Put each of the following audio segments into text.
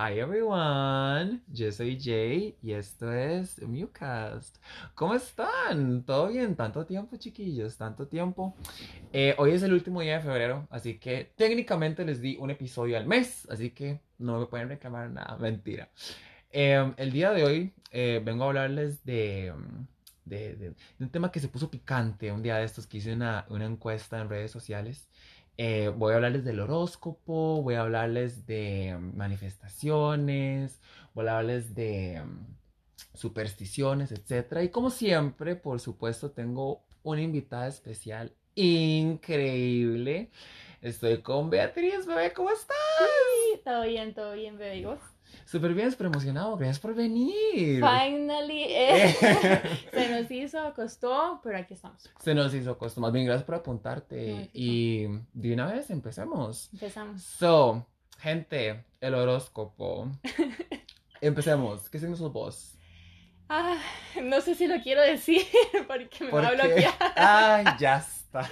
Hi everyone, yo soy Jay y esto es Mewcast. ¿Cómo están? ¿Todo bien? Tanto tiempo, chiquillos, tanto tiempo. Eh, hoy es el último día de febrero, así que técnicamente les di un episodio al mes, así que no me pueden reclamar nada, mentira. Em, el día de hoy eh, vengo a hablarles de, de, de, un tema que se puso picante un día de estos que hice una encuesta en redes sociales. Eh, voy a hablarles del horóscopo, voy a hablarles de mm, manifestaciones, voy a hablarles de mm, supersticiones, etc. Y como siempre, por supuesto, tengo una invitada especial increíble. Estoy con Beatriz, bebé, ¿cómo estás? Sí, todo bien, todo bien, bebé. Súper bien, súper emocionado. Gracias por venir. Finally. eh, se nos hizo, costó, pero aquí estamos. Se nos hizo costo. Más bien, gracias por apuntarte. Y de una vez empecemos. Empezamos. So, gente, el horóscopo. Empecemos. ¿Qué signo sos vos? Ah, no sé si lo quiero decir porque me ¿Por va a bloquear. Ay, ya está.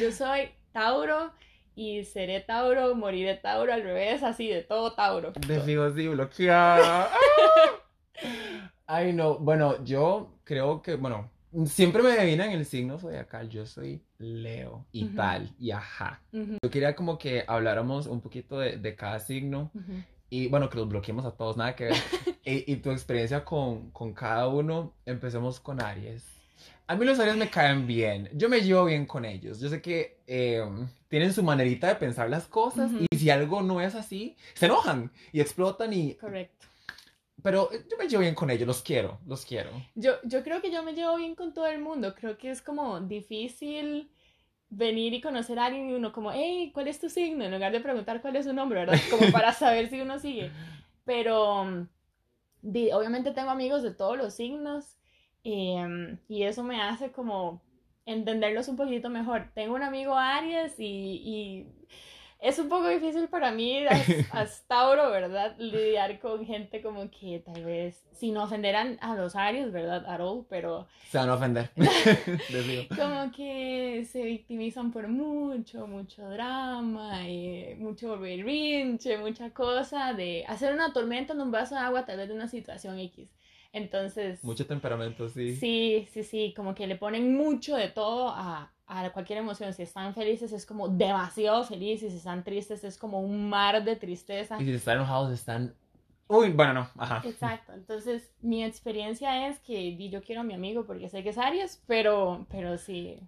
Yo soy Tauro y seré Tauro, moriré Tauro al revés, así de todo Tauro. De fijo, sí, bloqueada. Ay, no. Bueno, yo creo que, bueno, siempre me adivinan el signo zodiacal. Yo soy Leo y tal, y ajá. Yo quería como que habláramos un poquito de, de cada signo. Y bueno, que los bloqueemos a todos, nada que ver. y, y tu experiencia con, con cada uno, empecemos con Aries. A mí los Aries me caen bien, yo me llevo bien con ellos. Yo sé que eh, tienen su manerita de pensar las cosas Ujú. y si algo no es así, se enojan y explotan y... Correcto. Pero yo me llevo bien con ellos, los quiero, los quiero. Yo, yo creo que yo me llevo bien con todo el mundo. Creo que es como difícil venir y conocer a alguien y uno como, hey, ¿cuál es tu signo? En lugar de preguntar cuál es su nombre, ¿verdad? Como para saber si uno sigue. Pero mm, obviamente tengo amigos de todos los signos em, y eso me hace como entenderlos un poquito mejor. Tengo un amigo Aries y, y es un poco difícil para mí, as, as Tauro, ¿verdad? Lidiar con gente como que tal vez, sin ofender a, a los Aries, ¿verdad? At all, pero Se van a ofender. Como que se victimizan por mucho, mucho drama, y mucho berrinche, mucha cosa de hacer una tormenta en un vaso de agua tal vez de una situación X. Entonces, Mucho temperamento, sí. sí, sí, sí, como que le ponen mucho de todo a, a cualquier emoción. Si están felices es como demasiado felices, si están tristes es como un mar de tristeza. Y si están enojados, están... Uy, bueno, no, ajá. Exacto, entonces mi experiencia es que yo quiero a mi amigo porque sé que es Aries, pero, pero sí,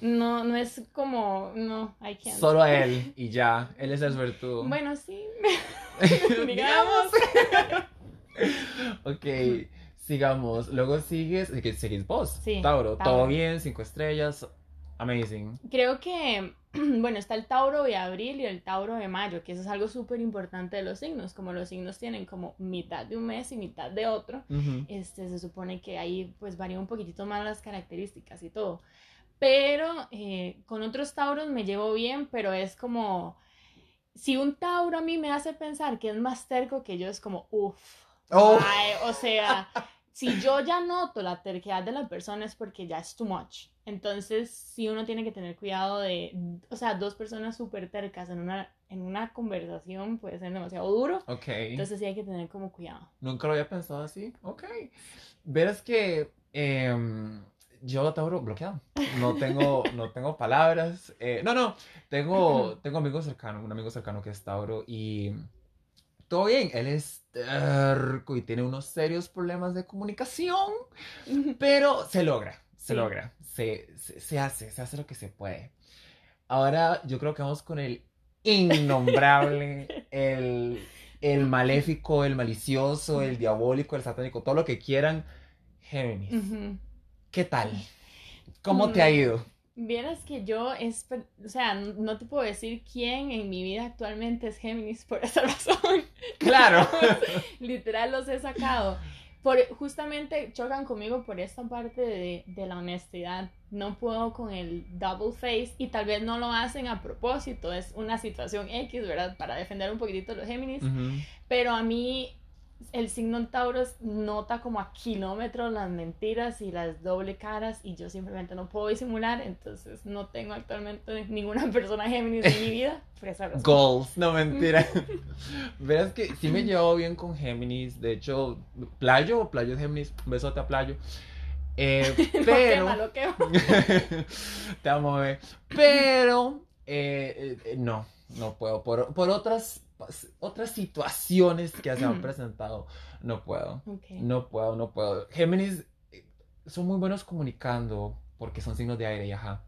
no, no es como, no, I can't. Solo a él y ya, él es el suertudo. Bueno, sí, digamos. ok, sigamos. Luego sigues, seguís vos, Sí, Tauro. Tauro. Todo bien, cinco estrellas, amazing. Creo que, bueno, está el Tauro de abril y el Tauro de mayo, que eso es algo súper importante de los signos, como los signos tienen como mitad de un mes y mitad de otro. Ujú. este, se supone que ahí pues varía un poquitito más las características y todo. Pero eh, con otros tauros me llevo bien, pero es como, si un tauro a mí me hace pensar que es más terco que yo, es como, uff, Oh. o sea, si yo ya noto la terquedad de la persona es porque ya es too much. Entonces, sí uno tiene que tener cuidado de, o sea, dos personas súper tercas en una, en una conversación puede ser demasiado duro. Ok, Entonces sí hay que tener como cuidado. nunca lo había pensado así. Ok. Verás que em, yo, Tauro, bloqueado. No tengo, no tengo palabras. Eh, no, no, tengo, tengo amigos cercanos, un amigo cercano que es Tauro y todo bien. Él es terco y tiene unos serios problemas de comunicación. Pero se logra, se Sí. logra, se, se, se hace, se hace lo que se puede. Ahora yo creo que vamos con el innombrable, el, el maléfico, el malicioso, el diabólico, el satánico, todo lo que quieran. Géminis. ¿qué tal? ¿Cómo te ha Mm. ido? Vieras que yo, es, o sea, no te puedo decir quién en mi vida actualmente es Géminis por esa razón. Claro. Literal los he sacado. Por, justamente chocan conmigo por esta parte de, de la honestidad. No puedo con el double face y tal vez no lo hacen a propósito. Es una situación X, ¿verdad? Para defender un poquitito a los Géminis. Ujú. Pero a mí el signo en Tauros nota como a kilómetros las mentiras y las doble caras y yo simplemente no puedo disimular, entonces no tengo actualmente ninguna persona Géminis en mi vida. Por esa razón. Goals, no mentira. Verás que sí me llevo bien con Géminis. De hecho, Playo o Playo Géminis, un besote a Playo. Eh, pero. Lo quema, lo quema. Te amo, bebé. Pero. eh, eh, no, no puedo. Por, por otras, otras situaciones que se han presentado, no puedo. Ok. No puedo, no puedo. Géminis eh, son muy buenos comunicando porque son signos de aire y ajá.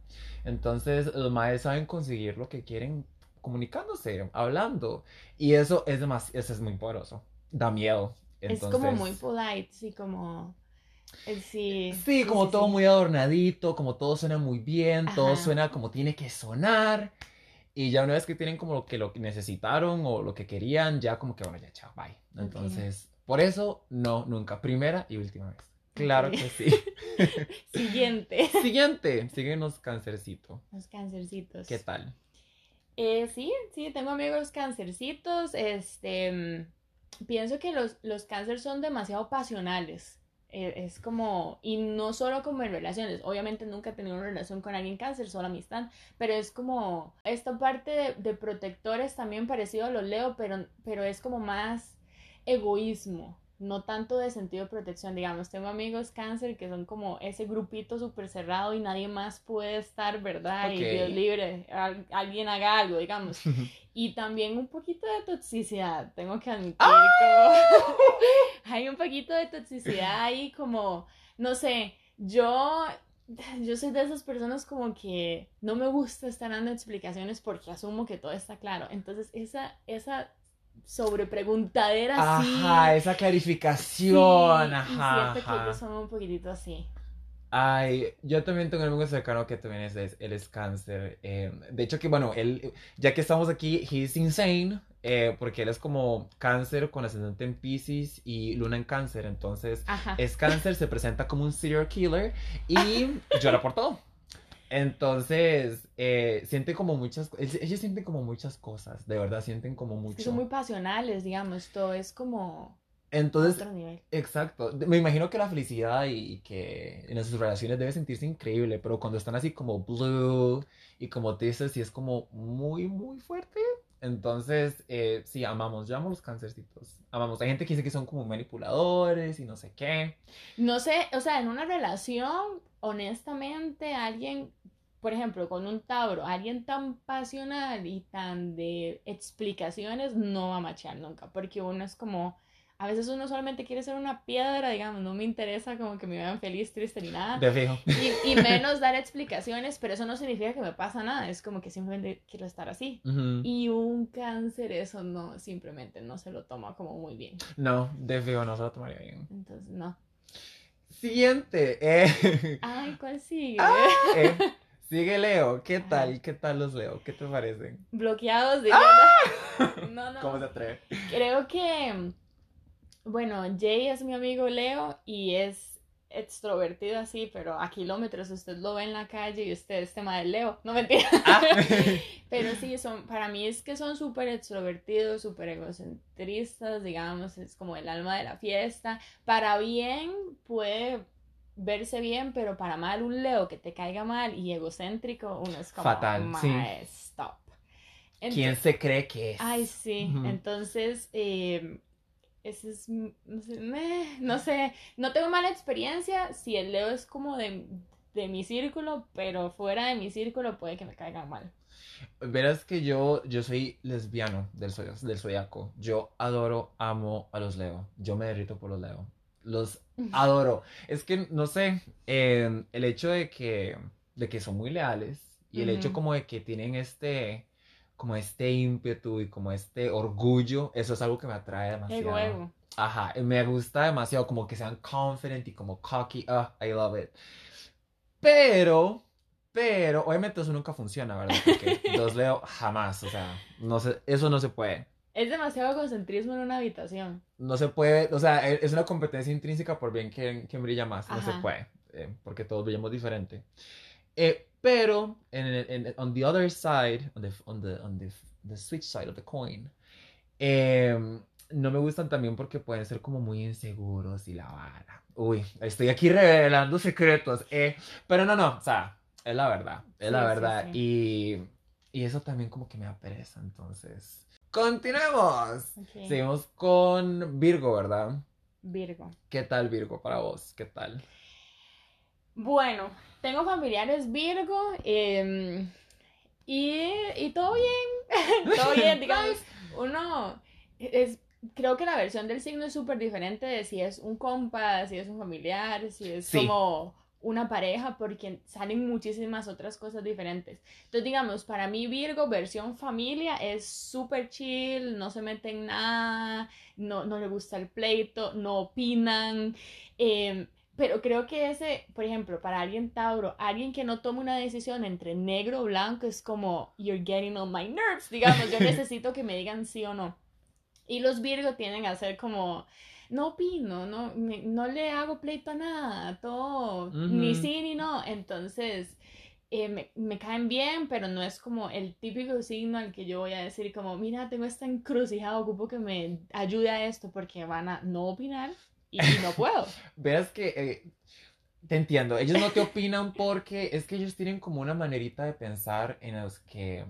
Entonces, los maes saben conseguir lo que quieren comunicándose, hablando. Y eso es demasiado, eso es muy poderoso. Da miedo. Es como Entonces- muy polite, sí, como... eh, Sí, Sí, como todo sí. muy adornadito, como todo suena muy bien, todo Ajá. suena como tiene que sonar. Y ya una vez que tienen como lo que lo que necesitaron o lo que querían, ya como que bueno, ya chao, bye. Entonces, por eso, no, nunca. Primera y última vez. Claro que sí. Siguiente. Siguiente, síguenos cancercito. Los cancercitos. ¿Qué tal? Eh, sí, sí, tengo amigos cancercitos. Este, mm, pienso que los, los cánceres son demasiado pasionales. Eh, es como, y no solo como en relaciones, obviamente nunca he tenido una relación con alguien cáncer, solo amistad, pero es como esta parte de, protectores también parecido a los Leo, pero, pero es como más egoísmo, no tanto de sentido de protección, digamos, tengo amigos cáncer que son como ese grupito súper cerrado y nadie más puede estar, ¿verdad? Y. Dios libre, al- alguien haga algo, digamos. Y también un poquito de toxicidad, tengo que admitir. como- Hay un poquito de toxicidad ahí, como, no sé, yo, yo soy de esas personas como que no me gusta estar dando explicaciones porque asumo que todo está claro. Entonces, esa, esa sobrepreguntadera así. Ajá, esa sí, clarificación, y ajá, que ajá. ellos son un poquitito así. Ay, yo también tengo un amigo cercano que también es, es- él es cáncer. eh, de hecho que, bueno, él, ya que estamos aquí, he's insane, eh, porque él es como cáncer con ascendente en Pisces y luna en cáncer, entonces Ajá. es cáncer, se presenta como un serial killer y llora por todo. Entonces, eh, siente como muchas, ellos sienten como muchas cosas, de verdad, sienten como Es que mucho. son muy pasionales, digamos, todo es como Entonces, otro nivel. Exacto. Me imagino que la felicidad y que en sus relaciones debe sentirse increíble, pero cuando están así como blue y como tristes, sí es como muy, muy fuerte. Entonces, eh, sí, amamos, yo amo los cancercitos. Amamos. Hay gente que dice que son como manipuladores y no sé qué. No sé, o sea, en una relación, honestamente, alguien, por ejemplo, con un Tauro, alguien tan pasional y tan de explicaciones no va a machear nunca, porque uno es como, a veces uno solamente quiere ser una piedra, digamos, no me interesa como que me vean feliz, triste ni nada, De fijo. y, y menos dar explicaciones, pero eso no significa que me pasa nada, es como que simplemente quiero estar así. Ujú. Y un cáncer, eso no, simplemente no se lo toma como muy bien. No, de fijo no se lo tomaría bien. Entonces, no. Siguiente. eh, Ay, ¿cuál sigue? eh, sigue Leo. ¿Qué tal? ¿Qué tal los Leo? ¿Qué te parecen? bloqueados de No, no. ¿Cómo se atreve? Creo que, bueno, Jay es mi amigo Leo y es extrovertido así, pero a kilómetros usted lo ve en la calle y usted es tema de Leo. No mentira. Ah. Pero sí, son, para mí es que son súper extrovertidos, súper egocentristas, digamos, es como el alma de la fiesta. Para bien puede verse bien, pero para mal un Leo que te caiga mal y egocéntrico, uno es como, Fatal, sí. "Mae, stop. ¿Quién se cree que es? Ay, sí. Ujú. Entonces, eh, ese es, no sé, meh, no sé, no tengo mala experiencia si el Leo es como de, de mi círculo, pero fuera de mi círculo puede que me caiga mal. Verás que yo, yo soy lesbiano del, del zodiaco. Yo adoro, amo a los Leo. Yo me derrito por los Leo. Los adoro. Es que, no sé, eh, el hecho de que, de que son muy leales y el hecho como de que tienen este, como este ímpetu y como este orgullo, eso es algo que me atrae demasiado. Ego, ego. Ajá, me gusta demasiado como que sean confident y como cocky. Ah, I love it. Pero, pero, obviamente eso nunca funciona, ¿verdad? Porque dos Leo jamás, o sea, no se, eso no se puede. Es demasiado egocentrismo en una habitación. No se puede, o sea, e- es una competencia intrínseca por bien quién, quién brilla más, no se Ajá. puede, eh, porque todos brillamos diferente. Eh, pero, en, en- on the other side, on the, on the, on the, the switch side of the coin, eh, no me gustan también porque pueden ser como muy inseguros y la vara. Uy, estoy aquí revelando secretos. Eh, pero no, no, o sea, es la verdad, es la Sí, sí, verdad. sí. Y, y eso también como que me da pereza, entonces. Continuemos. Ok. Seguimos con Virgo, ¿verdad? Virgo. ¿Qué tal Virgo para vos? ¿Qué tal? Bueno, tengo familiares Virgo em, y, y todo bien, todo bien, digamos, uno es, creo que la versión del signo es súper diferente de si es un compa, si es un familiar, si es Sí. como una pareja, porque salen muchísimas otras cosas diferentes. Entonces, digamos, para mí Virgo, versión familia, es súper chill, no se mete en nada, no, no le gusta el pleito, no opinan. em, pero creo que ese, por ejemplo, para alguien Tauro, alguien que no toma una decisión entre negro o blanco es como, you're getting on my nerves, digamos, yo necesito que me digan sí o no. Y los Virgo tienden a ser como, no opino, no, me- no le hago pleito a nada, todo, ni sí ni no. Entonces, eh, me, me caen bien, pero no es como el típico signo al que yo voy a decir como, mira, tengo esta encrucijada, ocupo que me ayude a esto porque van a no opinar y, y no puedo. Verás que eh, te entiendo, ellos no te opinan porque es que ellos tienen como una manerita de pensar en los que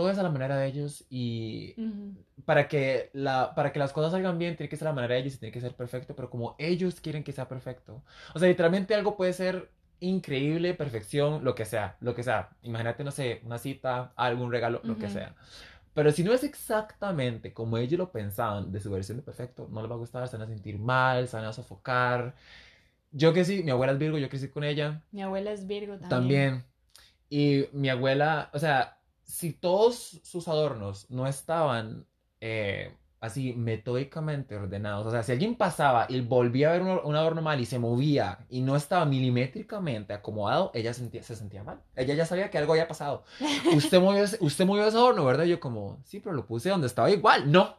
todo es a la manera de ellos y Ujú. para que, la, para que las cosas salgan bien tiene que ser a la manera de ellos y tiene que ser perfecto, pero como ellos quieren que sea perfecto. O sea, literalmente algo puede ser increíble, perfección, lo que sea, lo que sea. Imagínate, no sé, una cita, algún regalo, lo que sea. Pero si no es exactamente como ellos lo pensaban de su versión de perfecto, no les va a gustar, se van a sentir mal, se van a sofocar. Yo que sí, mi abuela es Virgo, yo crecí con ella Mi abuela es Virgo también. también. Y mi abuela, o sea, si todos sus adornos no estaban eh, así metódicamente ordenados, o sea, si alguien pasaba y volvía a ver un, un adorno mal y se movía y no estaba milimétricamente acomodado, ella sentía- se sentía mal. Ella ya sabía que algo había pasado. Usted movió, ese- usted movió ese adorno, ¿verdad? Yo como, sí, pero lo puse donde estaba igual. No,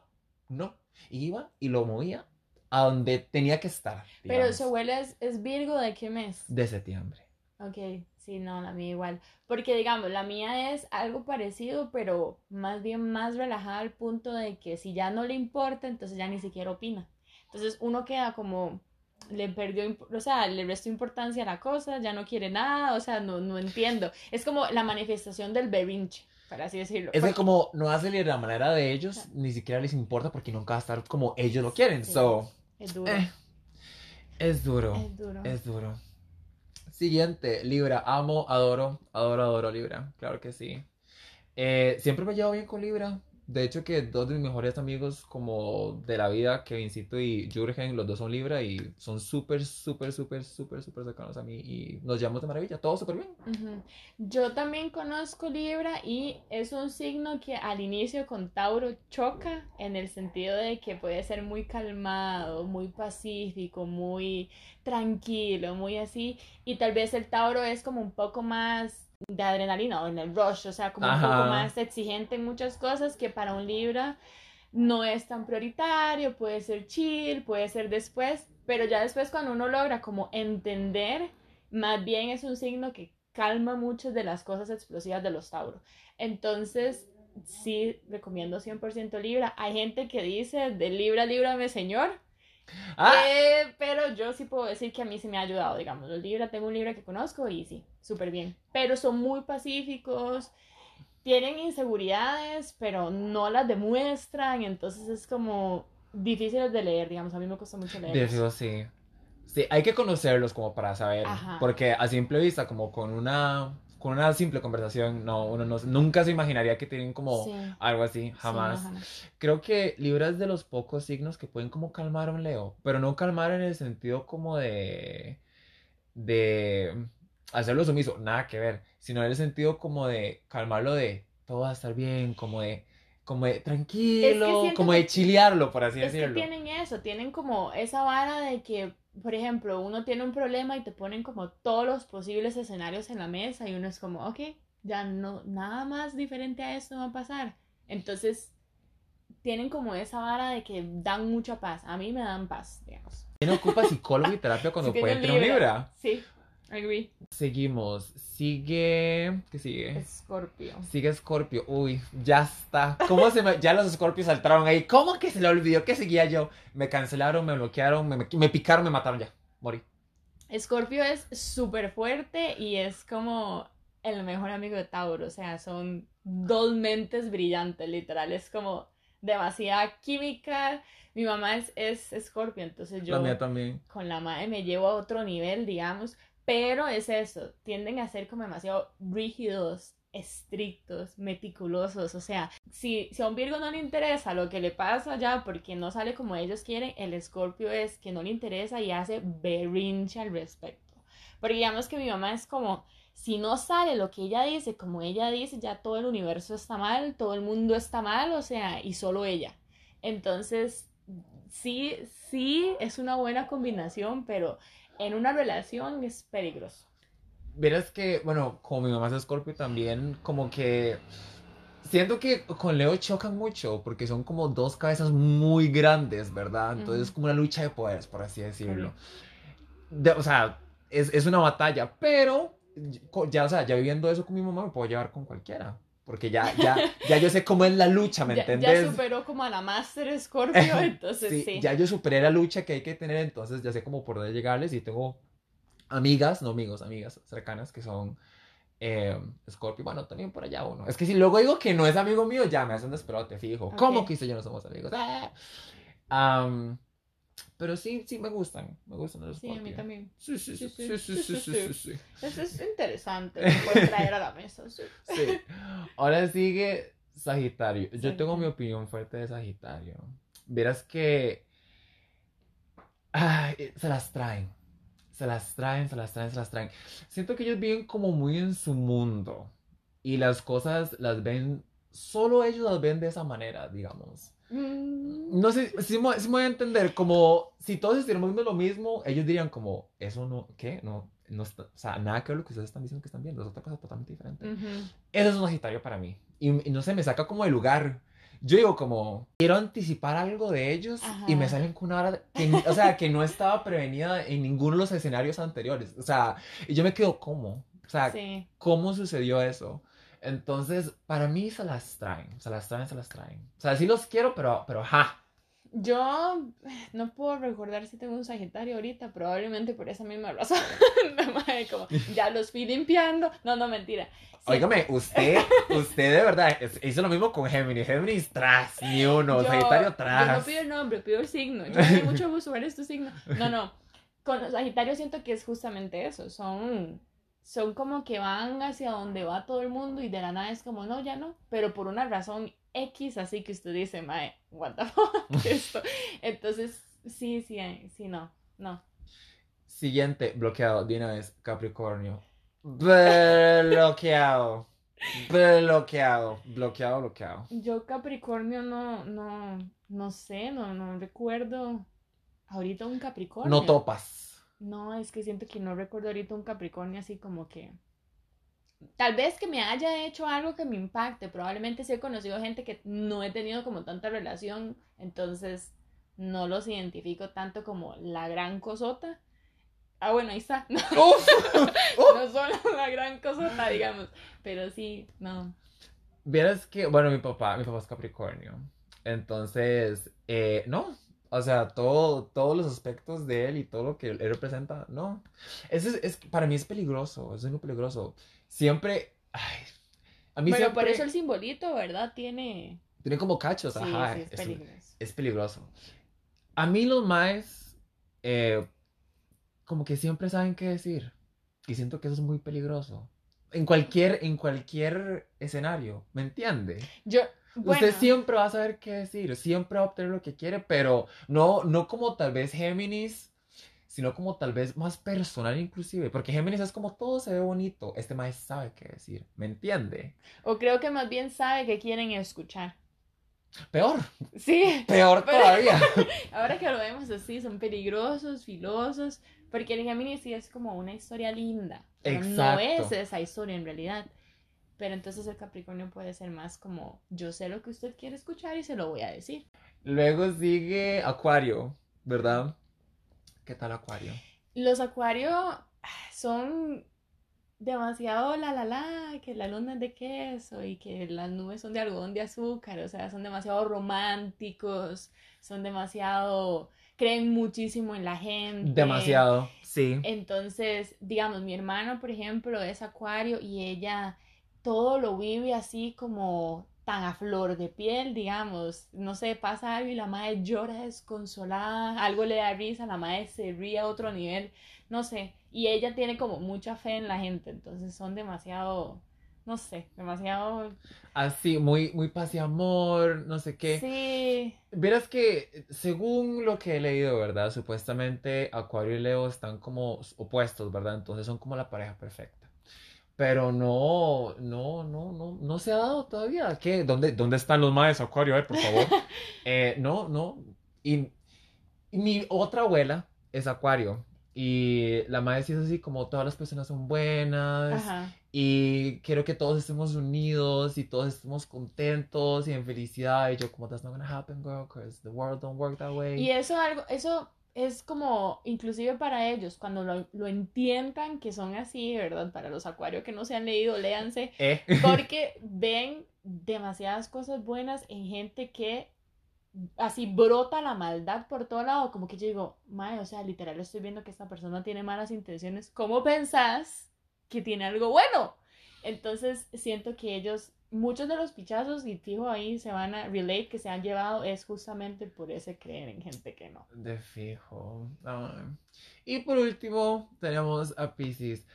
no. Y iba y lo movía a donde tenía que estar. Pero su abuela es, es Virgo de qué mes? de septiembre. Ok, sí, no, la mía igual. Porque digamos, la mía es algo parecido, pero más bien más relajada al punto de que si ya no le importa, entonces ya ni siquiera opina. Entonces uno queda como, le perdió, o sea, le restó importancia a la cosa, ya no quiere nada, o sea, no, no entiendo. Es como la manifestación del berrinche, para así decirlo. Es que Porque- como no hace de la manera de ellos, ni siquiera les importa porque nunca va a estar como ellos lo quieren. Sí. So, es duro. eh, es duro, Es duro. es duro. Siguiente, Libra. Amo, adoro, adoro, adoro Libra. Claro que sí. Eh, siempre me llevo bien con Libra. De hecho, que dos de mis mejores amigos como de la vida, Kevincito y Jurgen, los dos son Libra y son súper, súper, súper, súper, súper cercanos a mí y nos llevamos de maravilla, todo súper bien. Yo también conozco Libra y es un signo que al inicio con Tauro choca en el sentido de que puede ser muy calmado, muy pacífico, muy tranquilo, muy así. Y tal vez el Tauro es como un poco más de adrenalina o en el rush, o sea, como un poco más exigente en muchas cosas que para un Libra no es tan prioritario, puede ser chill, puede ser después, pero ya después cuando uno logra como entender, más bien es un signo que calma muchas de las cosas explosivas de los Tauro. Entonces, sí, recomiendo 100% Libra. Hay gente que dice, de Libra, líbrame, señor. ¡Ah! Eh, pero yo sí puedo decir que a mí sí me ha ayudado, digamos. Los Libra, tengo un Libra que conozco y sí, súper bien. Pero son muy pacíficos, tienen inseguridades, pero no las demuestran, entonces es como difíciles de leer, digamos. A mí me cuesta mucho leer. sí. Sí, hay que conocerlos como para saber. Ajá. Porque a simple vista, como con una, con una simple conversación, no, uno no, nunca se imaginaría que tienen como Sí. algo así, Sí, jamás. no, jamás. Creo que Libra es de los pocos signos que pueden como calmar a un Leo, pero no calmar en el sentido como de, de hacerlo sumiso, nada que ver, sino en el sentido como de calmarlo de todo va a estar bien, como de, como de tranquilo, como de chilearlo, por así Es que decirlo. tienen eso, tienen como esa vara de que, por ejemplo, uno tiene un problema y te ponen como todos los posibles escenarios en la mesa y uno es como, ok, ya no, nada más diferente a esto va a pasar. Entonces, tienen como esa vara de que dan mucha paz. A mí me dan paz, digamos. ¿Quién ocupa psicólogo y terapia cuando puede tener un Libra? Sí, Agree. Seguimos. Sigue. ¿Qué sigue? Escorpio. Sigue Scorpio. Uy, ya está. ¿Cómo se me... Ya los Scorpios saltaron ahí. ¿Cómo que se le olvidó que seguía yo? Me cancelaron, me bloquearon, me, me picaron, me mataron ya. Morí. Escorpio es súper fuerte y es como el mejor amigo de Tauro. O sea, son dos mentes brillantes, literal. Es como demasiada química. Mi mamá es, es Scorpio, entonces yo La mía también. con la madre me llevo a otro nivel, digamos. Pero es eso, tienden a ser como demasiado rígidos, estrictos, meticulosos. O sea, si, si a un Virgo no le interesa lo que le pasa ya porque no sale como ellos quieren, el Escorpio es que no le interesa y hace berrinche al respecto. Porque digamos que mi mamá es como, si no sale lo que ella dice, como ella dice, ya todo el universo está mal, todo el mundo está mal, o sea, y solo ella. Entonces, sí, sí, es una buena combinación, pero en una relación es peligroso. Verás que, bueno, como mi mamá es Scorpio también, como que siento que con Leo chocan mucho porque son como dos cabezas muy grandes, ¿verdad? Entonces es Ujú. como una lucha de poderes, por así decirlo. De- o sea, es, es una batalla, pero ya, o sea, ya viviendo eso con mi mamá me puedo llevar con cualquiera. Porque ya, ya, ya yo sé cómo es la lucha, ¿me Ya, ya superó como a la Master Scorpio, entonces Sí, sí. ya yo superé la lucha que hay que tener, entonces ya sé cómo por dónde llegarles y tengo amigas, no amigos, amigas cercanas que son eh, Scorpio, bueno, también por allá uno. Es que si luego digo que no es amigo mío, ya me hacen un despelote fijo. ¿Cómo que yo no somos amigos? Ah. Am, pero sí, sí me gustan, me gustan los Sí, a mí también. Sí, sí, sí, Sí, sí, sí. Eso es interesante, puedes traer a la mesa. sí. Ahora sigue Sagitario. Yo tengo mi opinión fuerte de Sagitario. Verás que ay, se las traen. Se las traen, se las traen, se las traen. Siento que ellos viven como muy en su mundo. Y las cosas las ven, solo ellos las ven de esa manera, digamos. Mm, No sé si me, sí me voy a entender, como si todos estuviéramos viendo lo mismo, ellos dirían como, eso no, ¿qué? No, no está, o sea, nada que ver lo que ustedes están diciendo que están viendo, es otra cosa totalmente diferente. ujú. Eso es un Sagitario para mí. Y, y no sé, me saca como de lugar. Yo digo como, quiero anticipar algo de ellos y me Ajá. salen con una hora que, o sea, que no estaba prevenida en ninguno de los escenarios anteriores. O sea, y yo me quedo, ¿cómo? O sea, Sí. ¿cómo sucedió eso? Entonces, para mí se las traen, se las traen, se las traen. O sea, sí los quiero, pero, pero, ja. Yo no puedo recordar si tengo un Sagitario ahorita, probablemente por esa misma razón. Como, ya los fui limpiando. No, no, mentira. Sí, Óigame, usted, usted de verdad hizo lo mismo con Géminis. Géminis tras, ni uno, yo- Sagitario Yo no tras. pido el nombre, pido el signo. Yo me mucho gusto, ¿cuál es tu signo? No, no. Con los Sagitarios siento que es justamente eso. Son, son como que van hacia donde va todo el mundo y de la nada es como, no, ya no. Pero por una razón X, así que usted dice, mae, what the fuck, esto. Entonces, sí, sí, eh, sí, no, no. Siguiente, bloqueado, de una vez, Capricornio. Bloqueado. Bloqueado. Bloqueado, bloqueado. Yo Capricornio no, no, no sé, no, no recuerdo ahorita un Capricornio. No topas. No, es que siento que no recuerdo ahorita un Capricornio así como que... Tal vez que me haya hecho algo que me impacte. Probablemente sí he conocido gente que no he tenido como tanta relación. Entonces no los identifico tanto como la gran cosota. Ah, bueno, ahí está. No, no son la gran cosota, digamos. Pero sí, no. Vieras que, bueno, mi papá, mi papá es Capricornio. Entonces, eh, no. O sea, todo, todos los aspectos de él y todo lo que él representa, no. Eso es, es- para mí es peligroso, es muy peligroso. Siempre, ay, a mí Bueno, siempre por eso el simbolito, ¿verdad? Tiene... tiene como cachos, Sí, ajá. sí, es es- peligroso. es peligroso. A mí los maes, eh, como que siempre saben qué decir. Y siento que eso es muy peligroso. En cualquier, en cualquier escenario, ¿me entiende? Yo, bueno, Usted siempre va a saber qué decir, siempre va a obtener lo que quiere, pero no, no como tal vez Géminis, sino como tal vez más personal inclusive, porque Géminis es como todo se ve bonito, este mae sabe qué decir, ¿me entiende? o creo que más bien sabe que quieren escuchar. Peor, Sí, peor Pero- todavía. ahora que lo vemos así, son peligrosos, filosos, porque el Géminis sí es como una historia linda, pero no Exacto. es esa historia en realidad. Pero entonces el Capricornio puede ser más como, yo sé lo que usted quiere escuchar y se lo voy a decir. Luego sigue Acuario, ¿verdad? ¿Qué tal Acuario? Los Acuario son demasiado la la la, que la luna es de queso y que las nubes son de algodón de azúcar, o sea, son demasiado románticos, son demasiado, creen muchísimo en la gente. Demasiado, sí. Entonces, digamos, mi hermano, por ejemplo, es acuario y ella todo lo vive así como tan a flor de piel, digamos, no sé, pasa algo y la madre llora desconsolada, algo le da risa, la madre se ríe a otro nivel, no sé, y ella tiene como mucha fe en la gente, entonces son demasiado, no sé, demasiado... Así, muy, muy paz y amor, no sé qué. Sí. Verás que, según lo que he leído, ¿verdad? Supuestamente Acuario y Leo están como opuestos, ¿verdad? Entonces son como la pareja perfecta. Pero no, no, no, no, no se ha dado todavía. ¿Qué? ¿Dónde, dónde están los maes Acuario? A ver, por favor. Eh, no, no. Y, y mi otra abuela es Acuario. Y la madre sí es así como todas las personas son buenas Ajá. y quiero que todos estemos unidos y todos estemos contentos y en felicidad. Y yo como, that's not gonna happen, girl, because the world don't work that way. Y eso algo, eso es como, inclusive para ellos, cuando lo, lo entiendan que son así, ¿verdad? Para los acuarios que no se han leído, léanse, Eh. porque ven demasiadas cosas buenas en gente que así brota la maldad por todo lado, como que yo digo, mae, o sea, literal estoy viendo que esta persona tiene malas intenciones, ¿cómo pensás que tiene algo bueno? Entonces siento que ellos, muchos de los pichazos, y fijo ahí se van a relate, que se han llevado, es justamente por ese creer en gente que no. De fijo. Ay. Y por último, tenemos a Pisces.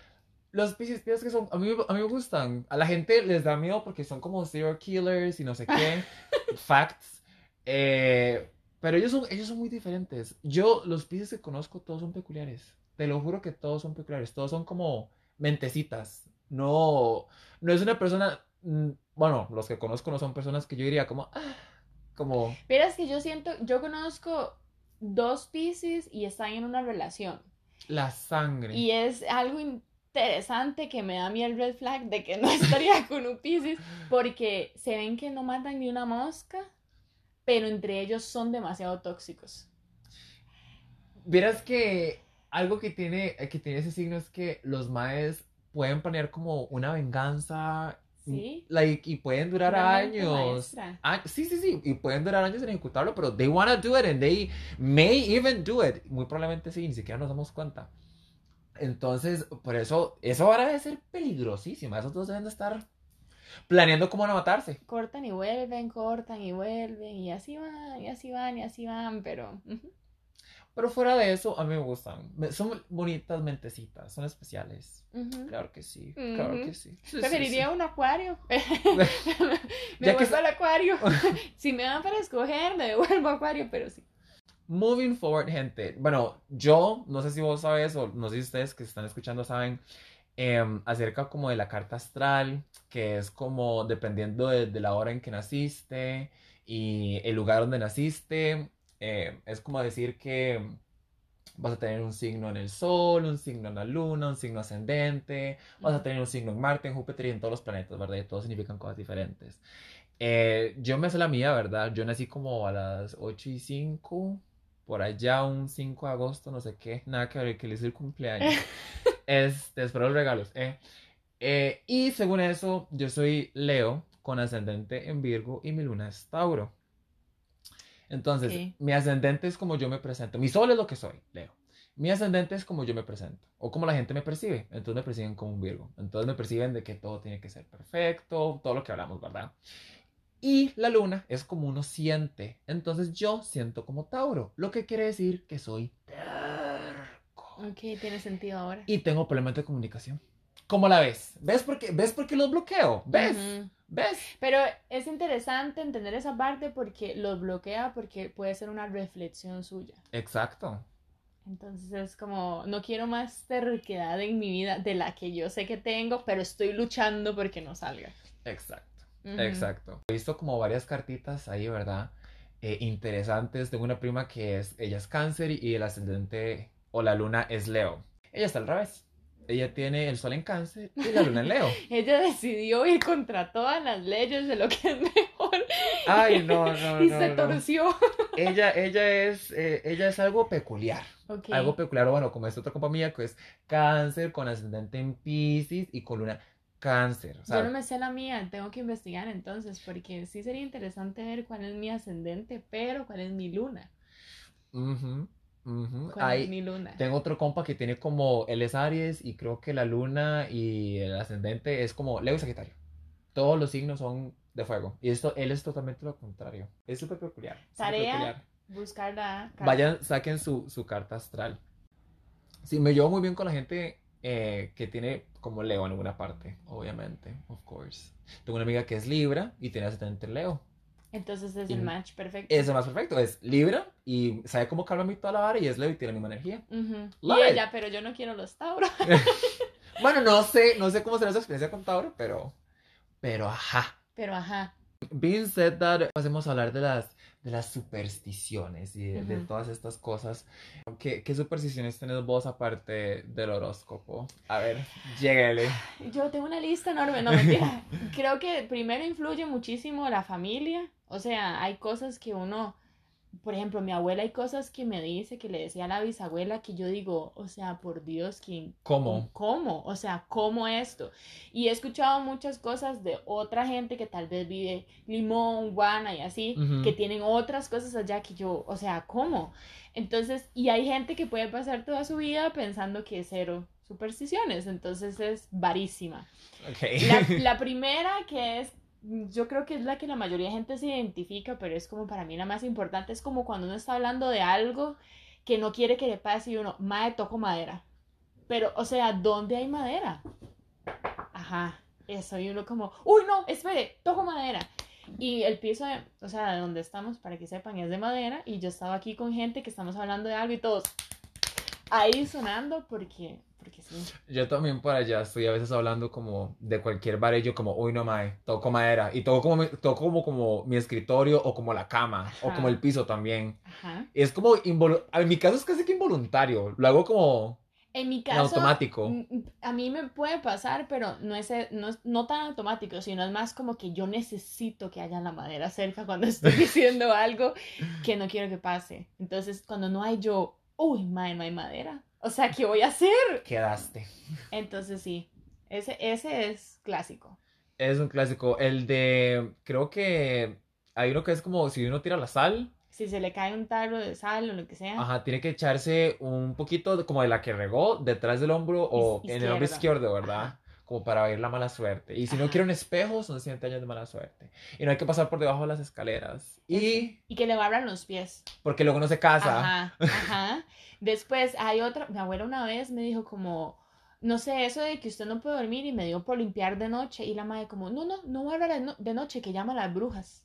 Los Pisces, piensas que son, a mí, a mí me gustan. A la gente les da miedo porque son como serial killers y no sé qué. Facts. Eh, pero ellos son, ellos son muy diferentes. Yo, los Pisces que conozco, todos son peculiares. Te lo juro que todos son peculiares. Todos son como mentecitas. No, no es una persona. Bueno, los que conozco no son personas que yo diría como. ah, como. Verás que yo siento, yo conozco dos Pisces y están en una relación. La sangre. Y es algo interesante que me da a mí el red flag de que no estaría con un Pisces porque se ven que no matan ni una mosca, pero entre ellos son demasiado tóxicos. Verás que algo que tiene, que tiene ese signo es que los maes pueden planear como una venganza. ¿Sí? Like, y pueden durar Una mente años. Ah, sí, sí, sí. Y pueden durar años en ejecutarlo, pero they wanna do it and they may even do it. Muy probablemente sí, ni siquiera nos damos cuenta. Entonces, por eso, eso ahora debe ser peligrosísimo. Esos dos deben de estar planeando cómo van a matarse. Cortan y vuelven, cortan y vuelven, y así van, y así van, y así van, pero... Pero fuera de eso, a mí me gustan. Son bonitas mentecitas, son especiales. Ujú. Claro que sí, claro Ujú. que sí. Sí, sí, Preferiría sí. un acuario. me Ya que vuelvo al acuario. si me dan para escoger, me devuelvo a acuario, pero sí. Moving forward, gente. Bueno, yo no sé si vos sabes o no sé si ustedes que están escuchando saben em, acerca como de la carta astral, que es como dependiendo de, de la hora en que naciste y el lugar donde naciste. Em, es como decir que vas a tener un signo en el Sol, un signo en la Luna, un signo ascendente, vas a tener un signo en Marte, en Júpiter y en todos los planetas, ¿verdad? Y todos significan cosas diferentes. Eh, yo me sé la mía, ¿verdad? Yo nací como a las 8 y 5, por allá un 5 de agosto, no sé qué, nada que ver, que le hice el cumpleaños. Este, espero los regalos, ¿eh? Eh, y según eso, yo soy Leo, con ascendente en Virgo y mi luna es Tauro. Entonces, Ok. mi ascendente es como yo me presento. Mi sol es lo que soy, Leo. Mi ascendente es como yo me presento, o como la gente me percibe. Entonces me perciben como un Virgo. Entonces me perciben de que todo tiene que ser perfecto, todo lo que hablamos, ¿verdad? Y la luna es como uno siente. Entonces yo siento como Tauro, lo que quiere decir que soy terco. Ok, tiene sentido ahora. Y tengo problemas de comunicación. ¿Cómo la ves? ¿Ves por qué, ¿Ves por qué los bloqueo? ¿Ves? Ujú. ¿Ves? Pero es interesante entender esa parte porque los bloquea porque puede ser una reflexión suya. Exacto. Entonces es como, no quiero más terquedad en mi vida de la que yo sé que tengo, pero estoy luchando porque no salga. Exacto. Exacto. He visto como varias cartitas ahí, ¿verdad? Eh, interesantes. Tengo una prima que es, ella es cáncer y el ascendente o la luna es Leo. Ella está al revés. Ella tiene el sol en cáncer y la luna en Leo. Ella decidió ir contra todas las leyes de lo que es mejor Ay, no, no, y no, se no. torció. Ella, ella es, eh, ella es algo peculiar. Algo peculiar, bueno, como es otra compa mía, que es cáncer con ascendente en Pisces y con luna cáncer. Sea, Yo no me sé la mía, tengo que investigar entonces, porque sí sería interesante ver cuál es mi ascendente, pero cuál es mi luna. ujú, ujú. ¿Cuál Hay- es mi luna? Tengo otro compa que tiene como, él es Aries y creo que la luna y el ascendente es como Leo y Sagitario. Todos los signos son de fuego. Y esto, él es totalmente lo contrario. Es súper peculiar. Tarea. Buscar la carta. Vayan, saquen su, su carta astral. Sí, me llevo muy bien con la gente eh, que tiene como Leo en alguna parte, obviamente, of course. Tengo una amiga que es Libra y tiene ascendente en Leo. Entonces es Y- el match perfecto. Es el más perfecto, es Libra y sabe cómo calma mí toda la vara y es Leo y tiene la misma energía. Y it. ella, pero yo no quiero los Tauros. Bueno, no sé, no sé cómo será su experiencia con Tauro, pero, pero ajá. Pero ajá. Being said that, pasemos a hablar de las, de las supersticiones y de, todas estas cosas. ¿Qué, qué supersticiones tenés vos aparte del horóscopo? A ver, lléguele. Yo tengo una lista enorme, no mentira. Creo que primero influye muchísimo la familia. O sea, hay cosas que uno, por ejemplo, mi abuela hay cosas que me dice, que le decía a la bisabuela, que yo digo, o sea, por Dios, ¿quién? ¿Cómo? ¿Cómo? O sea, ¿cómo esto? Y he escuchado muchas cosas de otra gente que tal vez vive Limón, Guana y así, que tienen otras cosas allá que yo, o sea, ¿cómo? Entonces, y hay gente que puede pasar toda su vida pensando que es cero supersticiones, entonces es varísima. La primera que es, yo creo que es la que la mayoría de gente se identifica, pero es como para mí la más importante, es como cuando uno está hablando de algo que no quiere que le pase y uno, mae, toco madera. Pero, o sea, ¿dónde hay madera? Ajá, eso, y uno como, uy, no, espere, toco madera. Y el piso, o sea, de donde estamos, para que sepan, es de madera. Y yo estaba aquí con gente que estamos hablando de algo y todos ahí sonando porque, porque sí. Yo también por allá estoy a veces hablando como de cualquier bar y yo como, uy no mae, toco madera. Y toco como, mi- toco como, como mi escritorio o como la cama o Ajá. como el piso también. Ajá. Es como, en mi caso es casi que involuntario. Lo hago como En mi en caso, automático. mm, a mí me puede pasar, pero no es, no es no tan automático, sino es más como que yo necesito que haya la madera cerca cuando estoy diciendo algo que no quiero que pase. Entonces, cuando no hay yo, uy, mae, no hay madera. O sea, ¿qué voy a hacer? Quedaste. Entonces, sí, ese, ese es clásico. Es un clásico. El de, creo que hay uno que es como si uno tira la sal, Si se le cae un tarro de sal o lo que sea. ajá, tiene que echarse un poquito de- como de la que regó detrás del hombro o Iz- en el hombro izquierdo. izquierdo, ¿verdad? Ajá. Como para ver la mala suerte. Y si no Ajá. quieren espejos, son 7 años de mala suerte. Y no hay que pasar por debajo de las escaleras. Y Y que le barran los pies. porque luego no se casa. Ajá, ajá. Después hay otra, mi abuela una vez me dijo como, no sé, eso de que usted no puede dormir y me dio por limpiar de noche y la madre como, no, no, no barra de, no- de noche que llama a las brujas.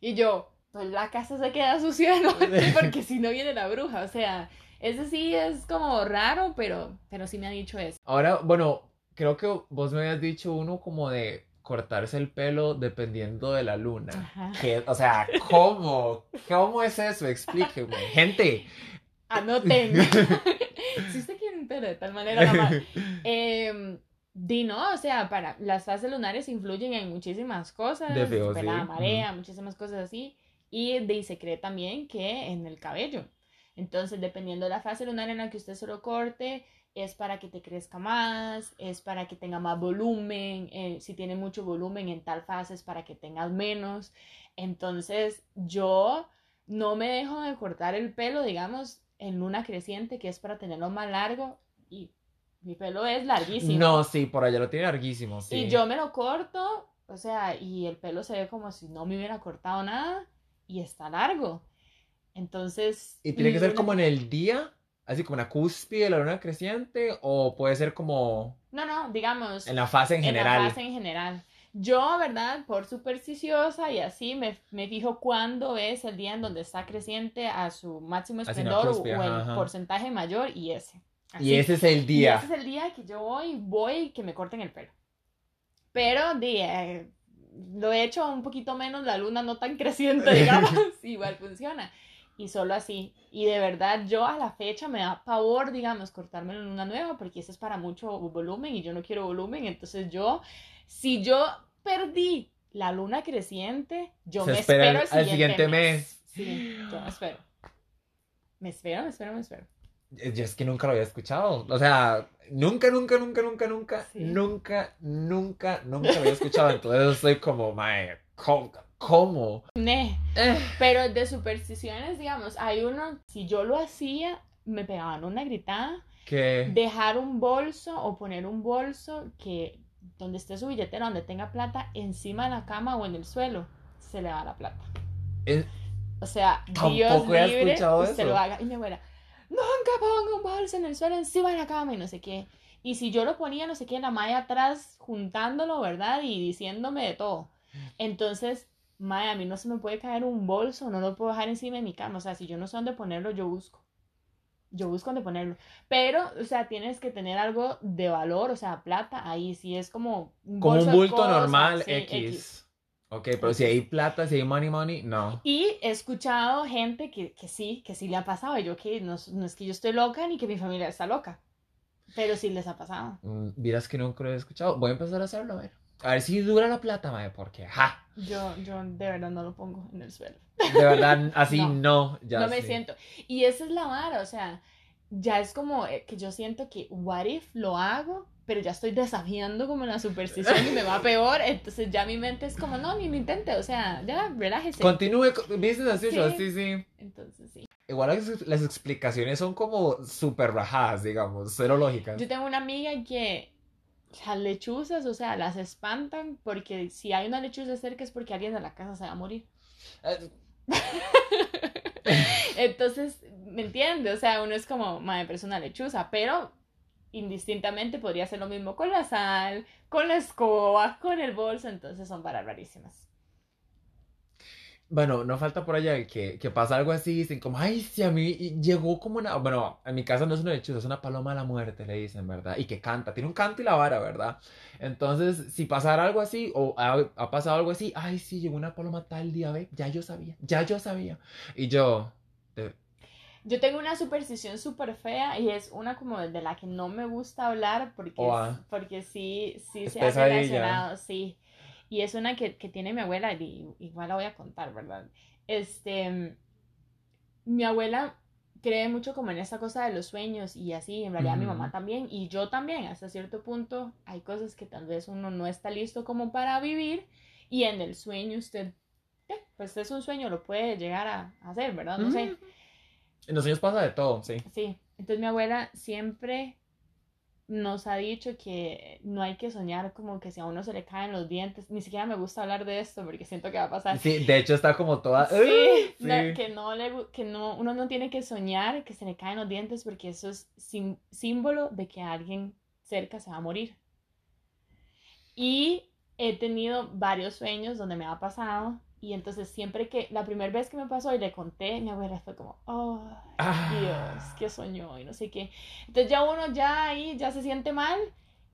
Y yo, pues la casa se queda sucia de noche porque si no viene la bruja, o sea, ese sí es como raro, pero, pero sí me ha dicho eso. Ahora, bueno, creo que vos me habías dicho uno como de cortarse el pelo dependiendo de la luna. Que, o sea, ¿cómo? ¿Cómo es eso? Explíqueme. Gente. Anoten. si usted quiere un pelo de tal manera, mamá. Eh, di no, o sea, para las fases lunares influyen en muchísimas cosas, De feo, ¿verdad? sí. marea, muchísimas cosas así, y de, se cree también que en el cabello. Entonces, dependiendo de la fase lunar en la que usted se lo corte, es para que te crezca más, es para que tenga más volumen, eh, si tiene mucho volumen en tal fase es para que tengas menos. Entonces, yo no me dejo de cortar el pelo, digamos, en luna creciente, que es para tenerlo más largo, y mi pelo es larguísimo. No, sí, por allá lo tiene larguísimo, sí. Y yo me lo corto, o sea, y el pelo se ve como si no me hubiera cortado nada, y está largo. Entonces... ¿Y tiene que ser como en el día? Así como en la cúspide de la luna creciente, o puede ser como No, no, digamos... en la fase en en general. la fase en general. Yo, ¿verdad? Por supersticiosa y así me, me fijo cuándo es el día en donde está creciente a su máximo esplendor o, el ajá, porcentaje mayor y ese. Y ese es el Y día. ese es el día que yo voy, voy que me corten el pelo. Pero di, eh, lo he hecho un poquito menos, la luna no tan creciente, digamos, igual funciona. Y solo así. Y de verdad, yo a la fecha me da pavor, digamos, cortarme en luna nueva, porque eso es para mucho volumen y yo no quiero volumen. Entonces yo, si yo perdí la luna creciente, yo Se me espero al- al siguiente mes. Sí, yo me espero. Me espero, me espero, me espero. Eh, Yo es que nunca lo había escuchado. O sea, nunca, nunca, nunca, nunca, nunca, Sí. nunca, nunca, nunca lo había escuchado. Entonces soy como, mae, ¿cómo? Eh, Pero de supersticiones, digamos, hay uno, si yo lo hacía, me pegaban una gritada. que Dejar un bolso o poner un bolso que donde esté su billetera, donde tenga plata, encima de la cama o en el suelo, se le va la plata. Eh, O sea, Tampoco Dios libre, usted eso. lo haga. Y mi abuela, nunca ponga un bolso en el suelo encima de la cama y no sé qué. Y si yo lo ponía, no sé qué, la Maya atrás juntándolo, ¿verdad? Y diciéndome de todo. Entonces, Maya, a mí no se me puede caer un bolso, no lo puedo dejar encima de mi cama. O sea, si yo no sé dónde ponerlo, yo busco. Yo busco dónde ponerlo. Pero, o sea, tienes que tener algo de valor, o sea, plata ahí. Si es como un como un bulto cosas, normal, sí, X. Ok, pero si hay plata, si hay money, money, no. Y he escuchado gente que, que sí, que sí le ha pasado. Yo que no, no es que yo estoy loca ni que mi familia está loca. Pero sí les ha pasado. Mm, Vieras que nunca lo he escuchado. Voy a empezar a hacerlo, a ver. A ver si dura la plata, mae, porque, ja, Yo, yo de verdad no lo pongo en el suelo. de verdad, así No. no. ya no me sí. siento. Y esa es la vara, o sea, ya es como eh, que yo siento que, what if lo hago, pero ya estoy desafiando como la superstición y me va peor. Entonces ya mi mente es como, no, ni lo intente, o sea, ya relájese. Continúe, con- business as usual, Sí. sí, sí. Entonces sí. Igual las, las explicaciones son como súper rajadas, digamos, cero lógicas. Yo tengo una amiga que las lechuzas, o sea, las espantan porque si hay una lechuza cerca es porque alguien de la casa se va a morir. Eh, Entonces, ¿me entiende? O sea, uno es como, madre, pero es una lechuza, pero indistintamente podría ser lo mismo con la sal, con la escoba, con el bolso, entonces son varas rarísimas. Bueno, no falta por allá que, que pasa algo así, dicen como, ay, si a mí llegó como una, bueno, en mi casa no es una lechuza, es una paloma de la muerte, le dicen, ¿verdad? Y que canta, tiene un canto y la vara, ¿verdad? Entonces, si pasara algo así, o ha, ha pasado algo así, ay, sí, llegó una paloma tal día, ve, ya yo sabía, ya yo sabía. Y yo, de- Yo tengo una superstición súper fea y es una como de la que no me gusta hablar porque, Oh, ah. porque sí, sí Es se ha relacionado, sí. Y es una que, que tiene mi abuela y igual la voy a contar, ¿verdad? Este, mi abuela cree mucho como en esta cosa de los sueños y así, en realidad mi mamá también y yo también, hasta cierto punto hay cosas que tal vez uno no está listo como para vivir y en el sueño usted, eh, pues es un sueño, lo puede llegar a hacer, ¿verdad? No sé. En los sueños pasa de todo, sí. Sí, entonces mi abuela siempre nos ha dicho que no hay que soñar como que si a uno se le caen los dientes. Ni siquiera me gusta hablar de esto porque siento que va a pasar. Sí, de hecho está como toda... Sí, Sí. que no le que no, uno no tiene que soñar que se le caen los dientes porque eso es sim- símbolo de que alguien cerca se va a morir. Y he tenido varios sueños donde me ha pasado y entonces siempre que la primera vez que me pasó y le conté, mi abuela fue como, oh, Ah. Dios, que soñó y no sé qué. Entonces ya uno ya ahí ya se siente mal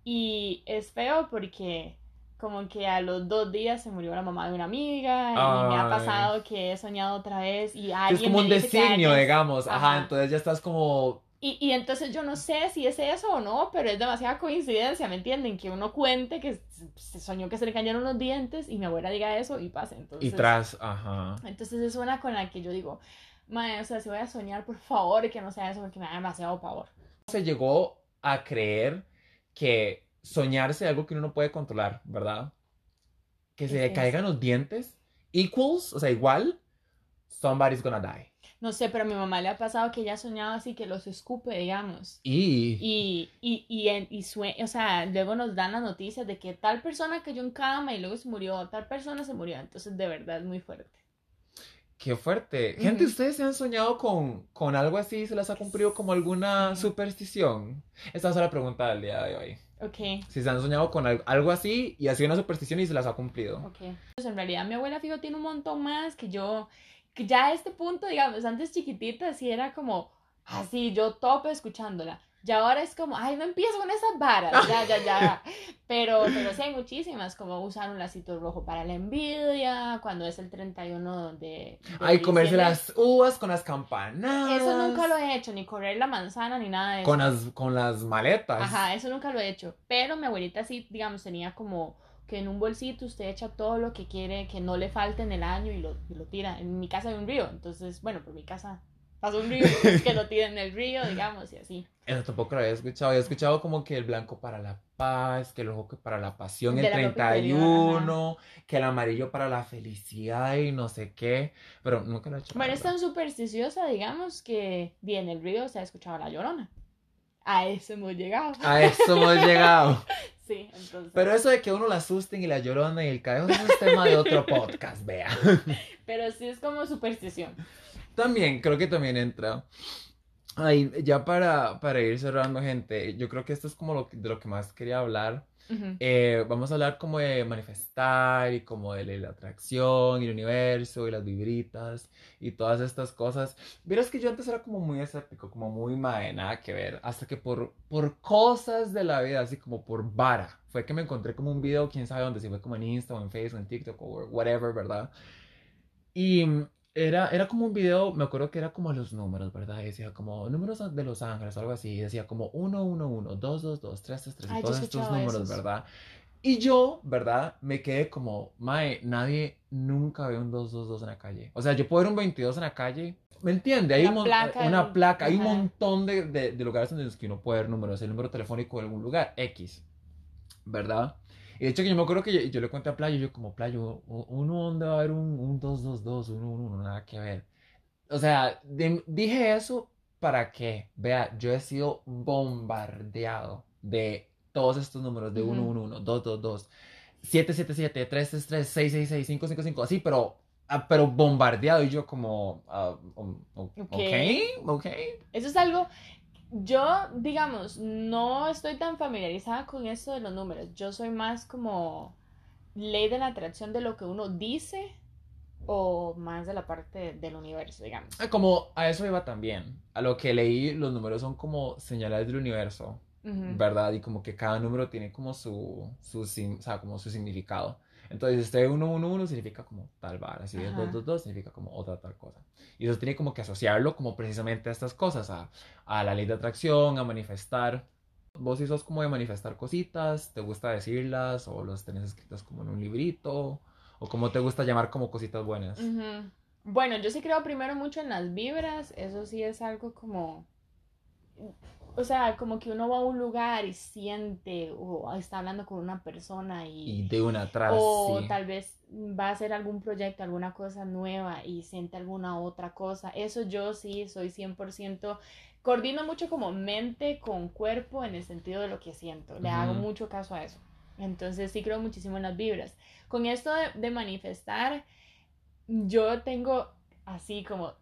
y es feo porque como que a los dos días se murió la mamá de una amiga y me ha pasado que he soñado otra vez y alguien es como me un dice que designio, alguien- digamos. Ajá, Ajá. entonces ya estás como... Y, y entonces yo no sé si es eso o no, pero es demasiada coincidencia, ¿me entienden? Que uno cuente que se soñó que se le cayeron los dientes y mi abuela diga eso y pase. Entonces, Y tras, ajá. entonces es una con la que yo digo, Mae, o sea, si voy a soñar, por favor, que no sea eso porque me da demasiado pavor. Se llegó a creer que soñarse es algo que uno no puede controlar, ¿verdad? Que ¿Qué se le caigan los dientes, equals, o sea, igual, somebody's gonna die. No sé, pero a mi mamá le ha pasado que ella ha soñado así que los escupe, digamos. Y... Y, y, y, en- y sue- o sea, luego nos dan las noticias de que tal persona cayó en cama y luego se murió, tal persona se murió. Entonces, de verdad, es muy fuerte. Qué fuerte. Gente. ¿ustedes se han soñado con, con algo así? ¿Se les ha cumplido como alguna superstición? Esta es la pregunta del día de hoy. Ok, Si se han soñado con al- algo así y ha sido una superstición y se las ha cumplido. ok. Pues en realidad mi abuela, fijo, tiene un montón más que yo, ya a este punto, digamos, antes chiquitita, sí era como, así, yo tope escuchándola. Y ahora es como, ay, no empiezo con esas varas, ya, ya, ya. Pero, pero sí hay muchísimas, como usar un lacito rojo para la envidia, cuando es el 31 de... de Ay, comerse las uvas con las campanadas. Eso nunca lo he hecho, ni correr la manzana, ni nada de eso. Con las, con las maletas. Ajá, eso nunca lo he hecho. Pero mi abuelita sí, digamos, tenía como, que en un bolsito usted echa todo lo que quiere que no le falte en el año y lo, y lo tira. En mi casa hay un río, entonces, bueno, por mi casa pasa un río, es que lo tira en el río, digamos, y así. Eso tampoco lo había escuchado. Había escuchado como que el blanco para la paz, que el rojo para la pasión, De el la ropa 31, que el amarillo para la felicidad y no sé qué. Pero nunca lo he hecho. Bueno, es tan supersticiosa, digamos, que di, en el río se ha escuchado la llorona. A eso hemos llegado. A eso hemos llegado. Sí, entonces. Pero eso de que uno la asusten y la llorona y el cadejo es tema de otro podcast, vea. Pero sí es como superstición. También, creo que también entra. Ay, ya para, para ir cerrando, gente, yo creo que esto es como lo, de lo que más quería hablar. Ujú. Eh, vamos a hablar como de manifestar y como de la atracción y el universo y las vibritas y todas estas cosas. Vieras que yo antes era como muy escéptico, como muy mae, nada que ver, hasta que por, por cosas de la vida, así como por vara, fue que me encontré como un video, quién sabe dónde, si fue como en Insta o en Facebook, en TikTok o whatever, ¿verdad? Y era, era como un video, me acuerdo que era como los números, ¿verdad? Y decía como números de Los Ángeles o algo así. Y decía como 1, 1, 1, 2, 2, 2, 3, 3, 3. Ay, todos estos números, esos. ¿verdad? Y yo, ¿verdad? Me quedé como, mae, nadie nunca ve un 2, 2, 2 en la calle. O sea, yo puedo ver un 22 en la calle. ¿Me entiende? Hay Una placa una en- placa, hay un montón de, de, de lugares que uno puede ver números, el número telefónico de algún lugar, X, ¿verdad? Y de hecho que yo me acuerdo que yo, yo le conté a Playo, yo como Playo, uno dónde va a haber un, un 222, uno, uno, uno, nada que ver. O sea, de- dije eso para que, vea, yo he sido bombardeado de todos estos números de Ujú. 111, 222, 777, 333, 666, 555, así, pero, ah, pero bombardeado y yo como, ah, um, o- ok, ok. Eso es algo. Yo, digamos, no estoy tan familiarizada con esto de los números. Yo soy más como ley de la atracción de lo que uno dice o más de la parte del universo, digamos. Ah, Como a eso iba también. A lo que leí, los números son como señales del universo. ¿verdad? Y como que cada número tiene como su, su, sim- o sea, como su significado. Entonces, este 111 significa como tal si es Ajá. 222 significa como otra tal cosa. Y eso tiene como que asociarlo como precisamente a estas cosas, a, a la ley de atracción, a manifestar. Vos sí sos como de manifestar cositas, te gusta decirlas o los tenés escritas como en un librito, o como te gusta llamar como cositas buenas. Ujú. Bueno, yo sí creo primero mucho en las vibras, eso sí es algo como, o sea, como que uno va a un lugar y siente o está hablando con una persona y, Y de una atrás, o sí. tal vez va a hacer algún proyecto, alguna cosa nueva y siente alguna otra cosa. Eso yo sí soy 100%, coordino mucho como mente con cuerpo en el sentido de lo que siento, le hago Ujú. mucho caso a eso. Entonces sí creo muchísimo en las vibras. Con esto de, de manifestar, yo tengo así como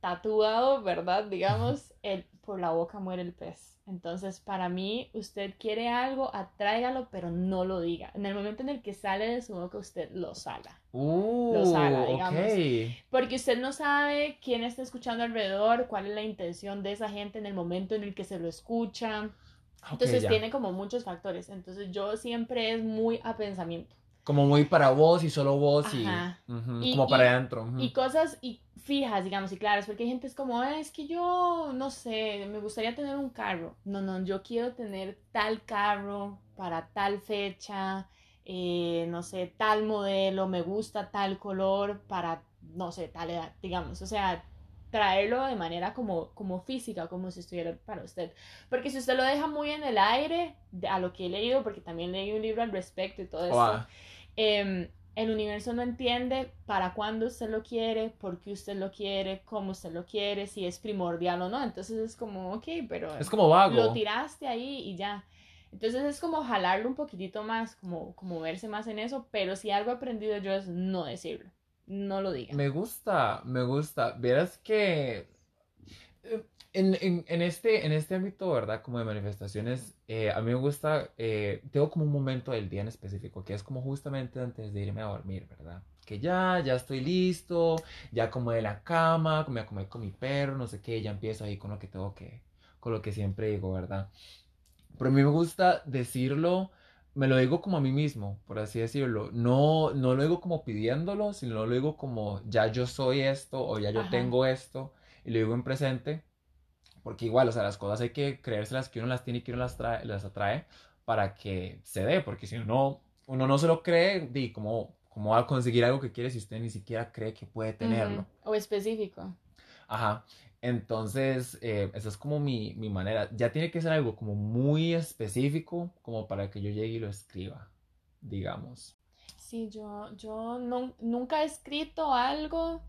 tatuado, ¿verdad? Digamos, el por la boca muere el pez. Entonces, para mí, usted quiere algo, atráigalo, pero no lo diga. En el momento en el que sale de su boca, usted lo sala. Uh, Los haga, digamos. Porque usted no sabe quién está escuchando alrededor, cuál es la intención de esa gente en el momento en el que se lo escucha. Entonces, tiene como muchos factores. Entonces, yo siempre es muy a pensamiento. Como muy para vos y solo vos y, como para adentro. Y cosas y fijas, digamos, y claras, porque hay gente es como, "Ah, es que yo, no sé, me gustaría tener un carro. No, no, yo quiero tener tal carro para tal fecha, eh, no sé, tal modelo, me gusta tal color para, no sé, tal edad, digamos. O sea, traerlo de manera como, como física, como si estuviera para usted. Porque si usted lo deja muy en el aire, a lo que he leído, porque también leí un libro al respecto y todo eso Guau. El universo no entiende para cuándo usted lo quiere, por qué usted lo quiere, cómo usted lo quiere, si es primordial o no. Entonces es como, ok, pero Es como vago. lo tiraste ahí y ya. Entonces es como jalarlo un poquitito más, como, como verse más en eso, pero si algo he aprendido yo es no decirlo, no lo diga. Me gusta, me gusta. Verás que eh, en, en- en este, en este ámbito, ¿verdad? Como de manifestaciones, eh, a mí me gusta, eh, tengo como un momento del día en específico, que es como justamente antes de irme a dormir, ¿verdad? Que ya, ya estoy listo, ya como de la cama, me acomodé con mi perro, no sé qué, ya empiezo ahí con lo que tengo que, con lo que siempre digo, ¿verdad? Pero a mí me gusta decirlo, me lo digo como a mí mismo, por así decirlo. No, no lo digo como pidiéndolo, sino lo digo como ya yo soy esto o ya yo Ajá. tengo esto y lo digo en presente. Porque igual, o sea, las cosas hay que creérselas que uno las tiene y que uno las trae, las atrae para que se dé, porque si no, uno no se lo cree, di, ¿cómo, ¿cómo va a conseguir algo que quiere si usted ni siquiera cree que puede tenerlo? O específico. Ajá. Entonces, eh, esa es como mi, mi manera. Ya tiene que ser algo como muy específico como para que yo llegue y lo escriba, digamos. Sí, yo, yo no- nunca he escrito algo,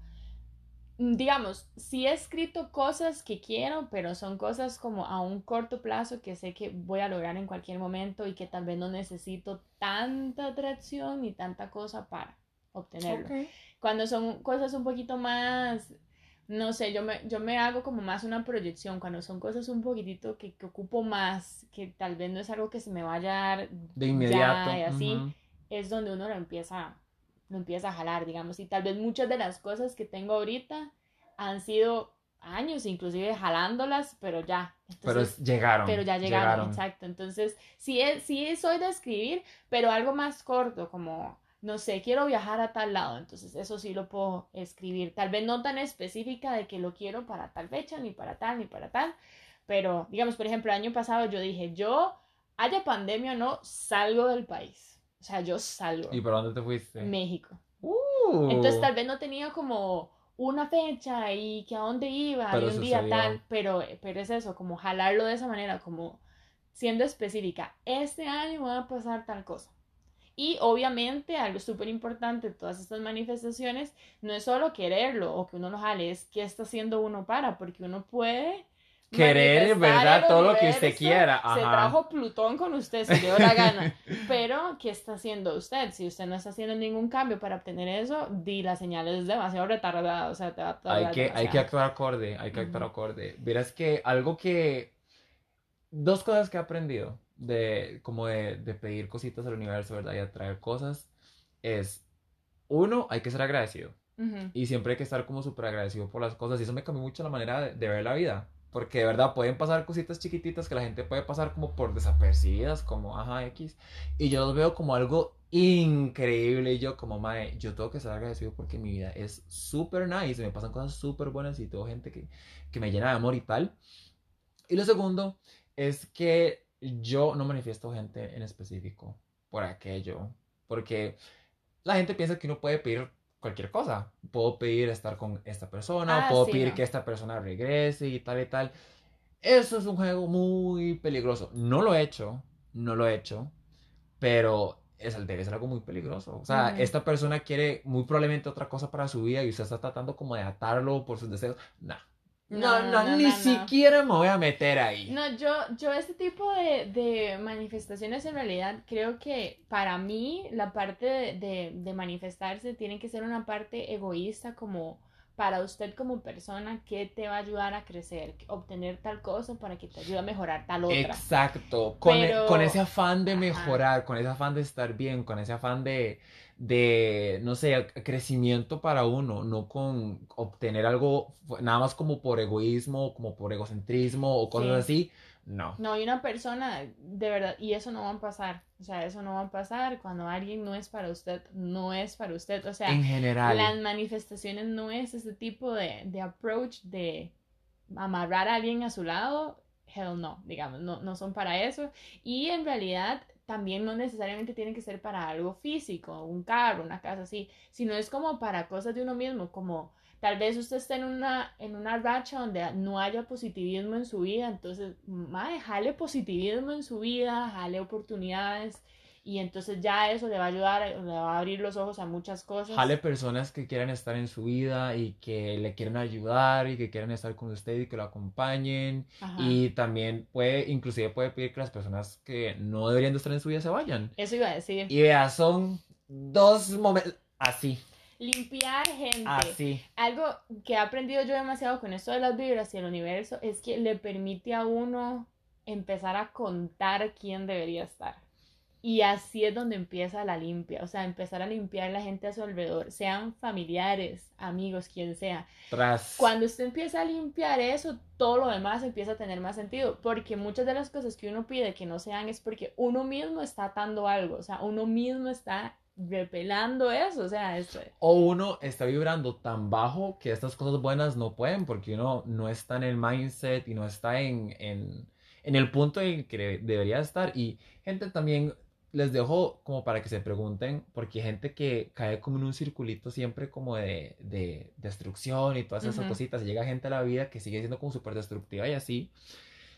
digamos, sí he escrito cosas que quiero, pero son cosas como a un corto plazo que sé que voy a lograr en cualquier momento y que tal vez no necesito tanta atracción ni tanta cosa para obtenerlo. Cuando son cosas un poquito más, no sé, yo me, yo me hago como más una proyección, cuando son cosas un poquitito que, que ocupo más, que tal vez no es algo que se me vaya a dar De inmediato. ya y así es donde uno lo empieza, lo empieza a jalar, digamos. Y tal vez muchas de las cosas que tengo ahorita han sido años, inclusive jalándolas, pero ya. Pero Entonces, llegaron. pero ya llegaron, exacto. Entonces, sí, es, sí soy de escribir, pero algo más corto, como, no sé, quiero viajar a tal lado. Entonces, eso sí lo puedo escribir. Tal vez no tan específica de que lo quiero para tal fecha, ni para tal, ni para tal. Pero, digamos, por ejemplo, el año pasado yo dije, yo, haya pandemia o no, salgo del país. O sea, yo salgo. ¿Y para dónde te fuiste? México. Uh, Entonces tal vez no tenía como una fecha y que a dónde iba Pero y un día sucedió. tal, pero, pero es eso, como jalarlo de esa manera, como siendo específica. Este año va a pasar tal cosa. Y obviamente algo súper importante de todas estas manifestaciones no es solo quererlo o que uno lo jale, es qué está haciendo uno para, porque uno puede Querer, ¿verdad? Todo lo que usted quiera, Se ajá. trajo Plutón con usted, si le dio la gana. Pero, ¿qué está haciendo usted? Si usted no está haciendo ningún cambio para obtener eso, di la señal es demasiado retardada, o sea, te va a Hay que, hay que actuar acorde, hay que actuar Ujú. acorde. Verás que algo que... Dos cosas que he aprendido de como de, de pedir cositas al universo, ¿verdad? Y atraer cosas es, uno, hay que ser agradecido. Ujú. Y siempre hay que estar como súper agradecido por las cosas. Y eso me cambió mucho la manera de, de ver la vida. Porque de verdad pueden pasar cositas chiquititas que la gente puede pasar como por desapercibidas, como ajá, X. Y yo los veo como algo increíble. Y yo, como mae, yo tengo que estar agradecido porque mi vida es súper nice. Me pasan cosas súper buenas y tengo gente que, que me llena de amor y tal. Y lo segundo es que yo no manifiesto gente en específico por aquello. Porque la gente piensa que uno puede pedir cualquier cosa. Puedo pedir estar con esta persona, Ah, puedo sí, pedir no. que esta persona regrese y tal y tal. Eso es un juego muy peligroso. No lo he hecho, no lo he hecho, pero es, debe ser algo muy peligroso. O sea, Ujú. esta persona quiere muy probablemente otra cosa para su vida y usted está tratando como de atarlo por sus deseos. Nah. No, no, No, no, ni siquiera me voy a meter ahí. No, yo, yo este tipo de, de manifestaciones en realidad creo que para mí la parte de, de- de manifestarse tiene que ser una parte egoísta como para usted como persona que te va a ayudar a crecer, obtener tal cosa para que te ayude a mejorar tal otra. Exacto, con, con ese afán de Ajá. mejorar, con ese afán de estar bien, con ese afán de, de, no sé, crecimiento para uno, no con obtener algo nada más como por egoísmo, como por egocentrismo o cosas así. No. No, y una persona, de verdad, y eso no va a pasar, o sea, eso no va a pasar cuando alguien no es para usted, no es para usted, o sea, En general. las manifestaciones no es ese tipo de, de approach de amarrar a alguien a su lado, hell no, digamos, no, no son para eso. Y en realidad también no necesariamente tienen que ser para algo físico, un carro, una casa así, sino es como para cosas de uno mismo, como tal vez usted esté en una, en una racha donde no haya positivismo en su vida, entonces, mae, jale positivismo en su vida, jale oportunidades. Y entonces ya eso le va a ayudar, le va a abrir los ojos a muchas cosas. Jale personas que quieran estar en su vida y que le quieran ayudar y que quieran estar con usted y que lo acompañen. Ajá. Y también puede, inclusive puede pedir que las personas que no deberían de estar en su vida se vayan. Eso iba a decir. Y vea, son dos momentos así, Limpiar gente. así. Algo que he aprendido yo demasiado con esto de las vibras y el universo es que le permite a uno empezar a contar quién debería estar. Y así es donde empieza la limpia, o sea, empezar a limpiar la gente a su alrededor, sean familiares, amigos, quien sea. Tras. Cuando usted empieza a limpiar eso, todo lo demás empieza a tener más sentido, porque muchas de las cosas que uno pide que no sean es porque uno mismo está atando algo, o sea, uno mismo está repelando eso, o sea, es, O uno está vibrando tan bajo que estas cosas buenas no pueden porque uno no está en el mindset y no está en, en, en el punto en el que debería estar. Y gente también, les dejo como para que se pregunten, porque hay gente que cae como en un circulito siempre como de, de destrucción y todas esas Ujú. cositas. Y llega gente a la vida que sigue siendo como súper destructiva y así.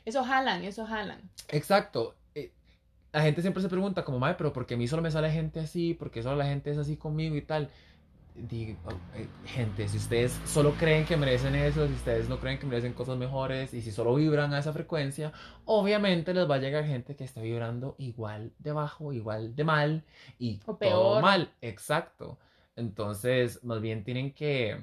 Eso jalan, eso jalan. Exacto. eh, La gente siempre se pregunta como, madre, pero ¿por qué a mí solo me sale gente así? ¿Por qué solo la gente es así conmigo y tal? Digo, eh, gente, si ustedes solo creen que merecen eso, si ustedes no creen que merecen cosas mejores y si solo vibran a esa frecuencia, obviamente les va a llegar gente que está vibrando igual de bajo, igual de mal y O todo peor. mal. Exacto. Entonces, más bien tienen que,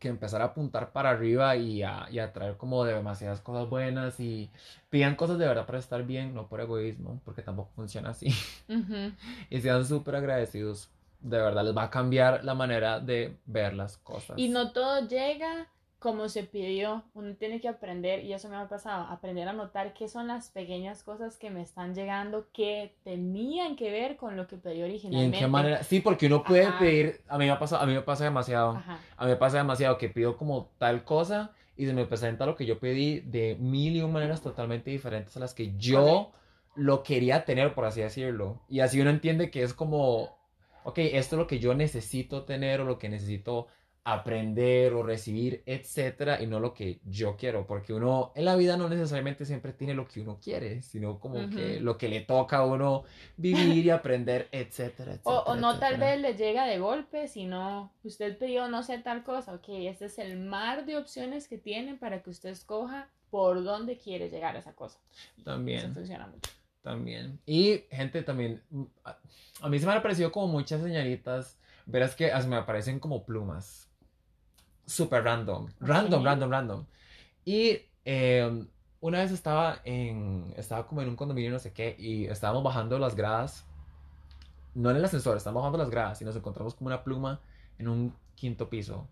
que empezar a apuntar para arriba y a, y a traer como de demasiadas cosas buenas y pidan cosas de verdad para estar bien, no por egoísmo, porque tampoco funciona así. Y sean súper agradecidos. De verdad, les va a cambiar la manera de ver las cosas. Y no todo llega como se pidió. Uno tiene que aprender, y eso me ha pasado, aprender a notar qué son las pequeñas cosas que me están llegando que tenían que ver con lo que pedí ¿Y en originalmente. qué manera? Sí, porque uno puede Ajá. pedir, a mí me pasa, a mí me pasa demasiado. Ajá. A mí me pasa demasiado que pido como tal cosa y se me presenta lo que yo pedí de mil y un maneras totalmente diferentes a las que yo lo quería tener, por así decirlo. Y así uno entiende que es como, ok, esto es lo que yo necesito tener o lo que necesito aprender o recibir, etcétera, y no lo que yo quiero, porque uno en la vida no necesariamente siempre tiene lo que uno quiere, sino como Ujú. que lo que le toca a uno vivir y aprender, etcétera, etcétera. O, o no tal etcétera. vez le llega de golpe, sino usted pidió no sé tal cosa. Ok, este es el mar de opciones que tiene para que usted escoja por dónde quiere llegar a esa cosa. También. Eso funciona mucho. También. Y gente también, mm, a, a mí se me han aparecido como muchas señalitas, verás que as- me aparecen como plumas. Súper random. Random, random, random. Y eh, una vez estaba en, estaba como en un condominio no sé qué y estábamos bajando las gradas. No en el ascensor, estábamos bajando las gradas y nos encontramos como una pluma en un quinto piso.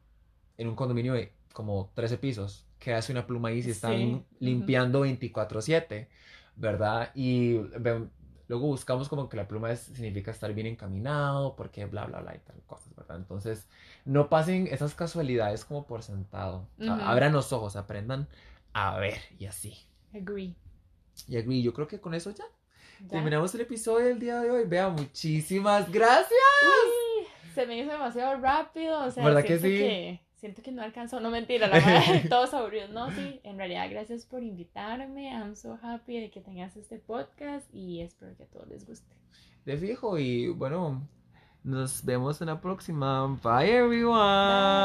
En un condominio de como 13 pisos. Que hace una pluma ahí si están Sí, limpiando 24/7. ¿Verdad? Y ve- luego buscamos como que la pluma es- significa estar bien encaminado, porque bla, bla, bla y tal cosas, ¿verdad? Entonces, no pasen esas casualidades como por sentado. Abran los ojos, aprendan a ver y así. Agree. Y agree, yo creo que con eso ya Ya. terminamos el episodio del día de hoy. Vea, muchísimas gracias. Uy, se me hizo demasiado rápido. O sea, ¿Verdad que sí? que siento que no alcanzó. No mentira, la verdad, todos aburridos. No, sí, en realidad, gracias por invitarme. I'm so happy de que tengas este podcast y espero que a todos les guste. De fijo y bueno, nos vemos en la próxima. Bye everyone.